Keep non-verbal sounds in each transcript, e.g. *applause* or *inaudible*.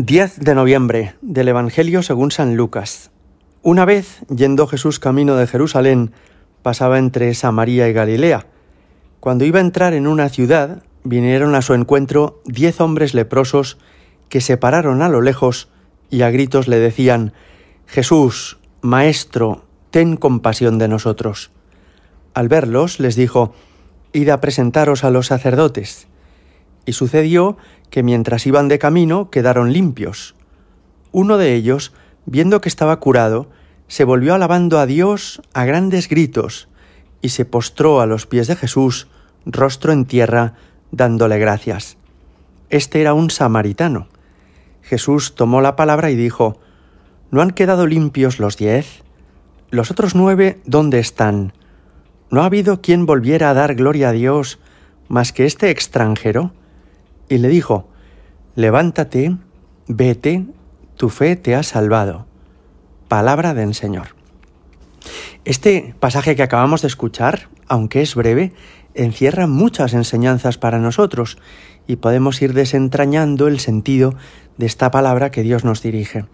10 de noviembre del Evangelio según San Lucas. Una vez, yendo Jesús camino de Jerusalén, pasaba entre Samaria y Galilea. Cuando iba a entrar en una ciudad, vinieron a su encuentro diez hombres leprosos que se pararon a lo lejos y a gritos le decían, Jesús, Maestro, ten compasión de nosotros. Al verlos les dijo, Id a presentaros a los sacerdotes. Y sucedió que mientras iban de camino quedaron limpios. Uno de ellos, viendo que estaba curado, se volvió alabando a Dios a grandes gritos y se postró a los pies de Jesús, rostro en tierra, dándole gracias. Este era un samaritano. Jesús tomó la palabra y dijo, ¿No han quedado limpios los diez? ¿Los otros nueve dónde están? ¿No ha habido quien volviera a dar gloria a Dios más que este extranjero? Y le dijo, Levántate, vete, tu fe te ha salvado. Palabra del Señor. Este pasaje que acabamos de escuchar, aunque es breve, encierra muchas enseñanzas para nosotros y podemos ir desentrañando el sentido de esta palabra que Dios nos dirige.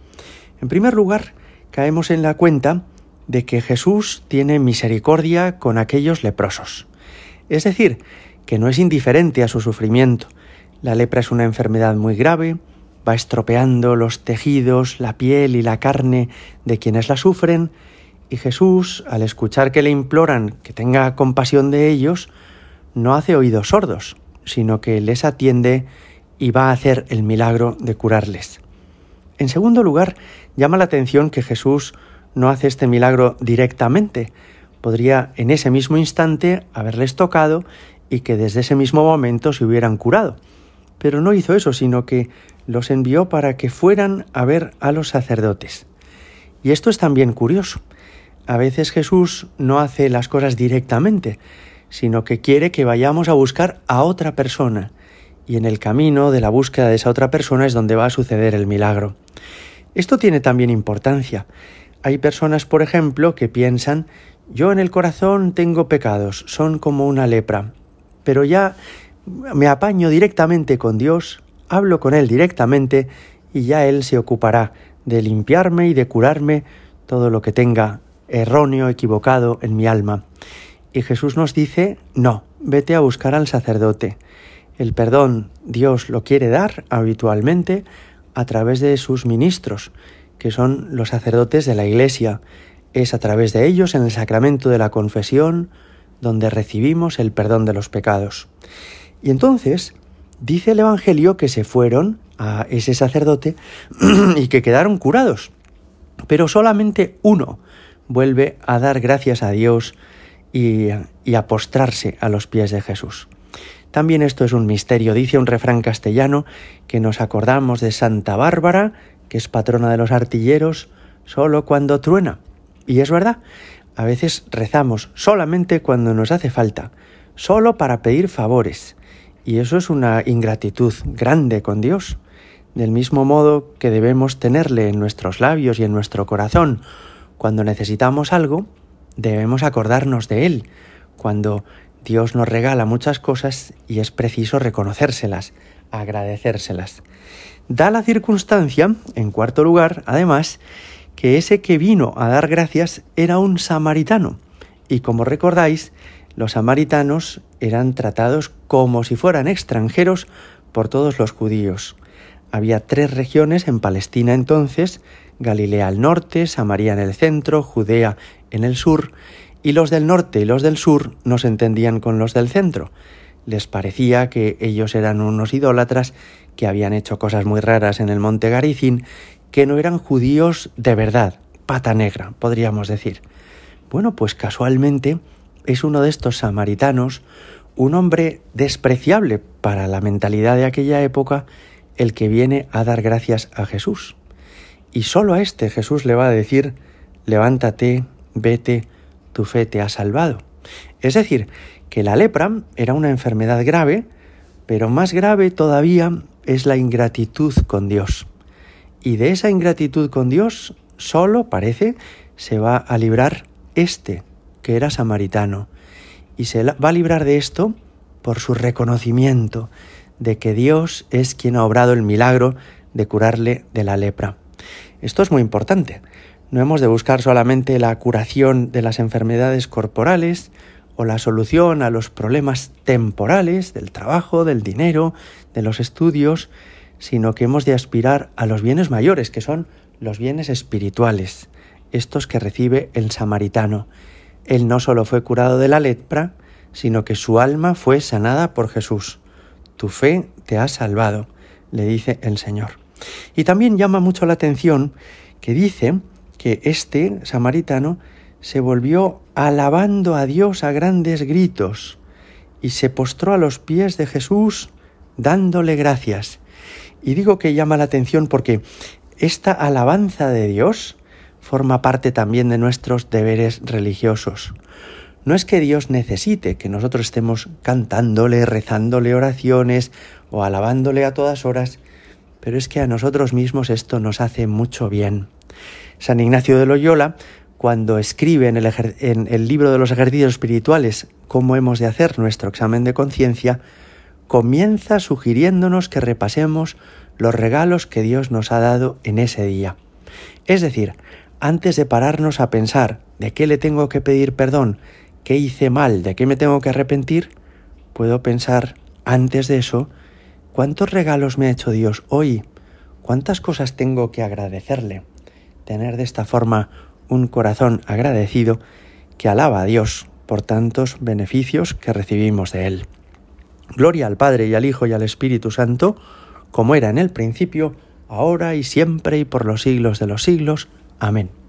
En primer lugar, caemos en la cuenta de que Jesús tiene misericordia con aquellos leprosos. Es decir, que no es indiferente a su sufrimiento, la lepra es una enfermedad muy grave, va estropeando los tejidos, la piel y la carne de quienes la sufren, y Jesús, al escuchar que le imploran que tenga compasión de ellos, no hace oídos sordos, sino que les atiende y va a hacer el milagro de curarles. En segundo lugar, llama la atención que Jesús no hace este milagro directamente. Podría en ese mismo instante haberles tocado y que desde ese mismo momento se hubieran curado. Pero no hizo eso, sino que los envió para que fueran a ver a los sacerdotes. Y esto es también curioso. A veces Jesús no hace las cosas directamente, sino que quiere que vayamos a buscar a otra persona, y en el camino de la búsqueda de esa otra persona es donde va a suceder el milagro. Esto tiene también importancia. Hay personas, por ejemplo, que piensan, yo en el corazón tengo pecados, son como una lepra, pero ya me apaño directamente con Dios, hablo con Él directamente y ya Él se ocupará de limpiarme y de curarme todo lo que tenga erróneo, equivocado en mi alma. Y Jesús nos dice, no, vete a buscar al sacerdote. El perdón Dios lo quiere dar habitualmente a través de sus ministros, que son los sacerdotes de la Iglesia. Es a través de ellos, en el sacramento de la confesión, donde recibimos el perdón de los pecados. Y entonces dice el Evangelio que se fueron a ese sacerdote *clears throat* y que quedaron curados. Pero solamente uno vuelve a dar gracias a Dios y, a postrarse a los pies de Jesús. También esto es un misterio, dice un refrán castellano que nos acordamos de Santa Bárbara, que es patrona de los artilleros, solo cuando truena. Y es verdad, a veces rezamos solamente cuando nos hace falta, solo para pedir favores. Y eso es una ingratitud grande con Dios, del mismo modo que debemos tenerle en nuestros labios y en nuestro corazón. Cuando necesitamos algo, debemos acordarnos de Él, cuando Dios nos regala muchas cosas y es preciso reconocérselas, agradecérselas. Da la circunstancia, en cuarto lugar, además, que ese que vino a dar gracias era un samaritano, y como recordáis, los samaritanos eran tratados como si fueran extranjeros por todos los judíos. Había tres regiones en Palestina entonces, Galilea al norte, Samaria en el centro, Judea en el sur, y los del norte y los del sur no se entendían con los del centro. Les parecía que ellos eran unos idólatras que habían hecho cosas muy raras en el monte Garicín, que no eran judíos de verdad, pata negra, podríamos decir. Bueno, pues casualmente es uno de estos samaritanos, un hombre despreciable para la mentalidad de aquella época, el que viene a dar gracias a Jesús. Y solo a este Jesús le va a decir, levántate, vete, tu fe te ha salvado. Es decir, que la lepra era una enfermedad grave, pero más grave todavía es la ingratitud con Dios. Y de esa ingratitud con Dios solo, parece, se va a librar este que era samaritano, y se va a librar de esto por su reconocimiento de que Dios es quien ha obrado el milagro de curarle de la lepra. Esto es muy importante. No hemos de buscar solamente la curación de las enfermedades corporales o la solución a los problemas temporales del trabajo, del dinero, de los estudios, sino que hemos de aspirar a los bienes mayores, que son los bienes espirituales, estos que recibe el samaritano. Él no solo fue curado de la lepra, sino que su alma fue sanada por Jesús. Tu fe te ha salvado, le dice el Señor. Y también llama mucho la atención que dice que este samaritano se volvió alabando a Dios a grandes gritos y se postró a los pies de Jesús dándole gracias. Y digo que llama la atención porque esta alabanza de Dios forma parte también de nuestros deberes religiosos. No es que Dios necesite que nosotros estemos cantándole, rezándole oraciones o alabándole a todas horas, pero es que a nosotros mismos esto nos hace mucho bien. San Ignacio de Loyola, cuando escribe en el, libro de los ejercicios espirituales cómo hemos de hacer nuestro examen de conciencia, comienza sugiriéndonos que repasemos los regalos que Dios nos ha dado en ese día. Es decir, antes de pararnos a pensar de qué le tengo que pedir perdón, qué hice mal, de qué me tengo que arrepentir, puedo pensar antes de eso ¿Cuántos regalos me ha hecho Dios hoy? ¿Cuántas cosas tengo que agradecerle? Tener de esta forma un corazón agradecido que alaba a Dios por tantos beneficios que recibimos de Él. Gloria al Padre y al Hijo y al Espíritu Santo, como era en el principio, ahora y siempre y por los siglos de los siglos. Amin.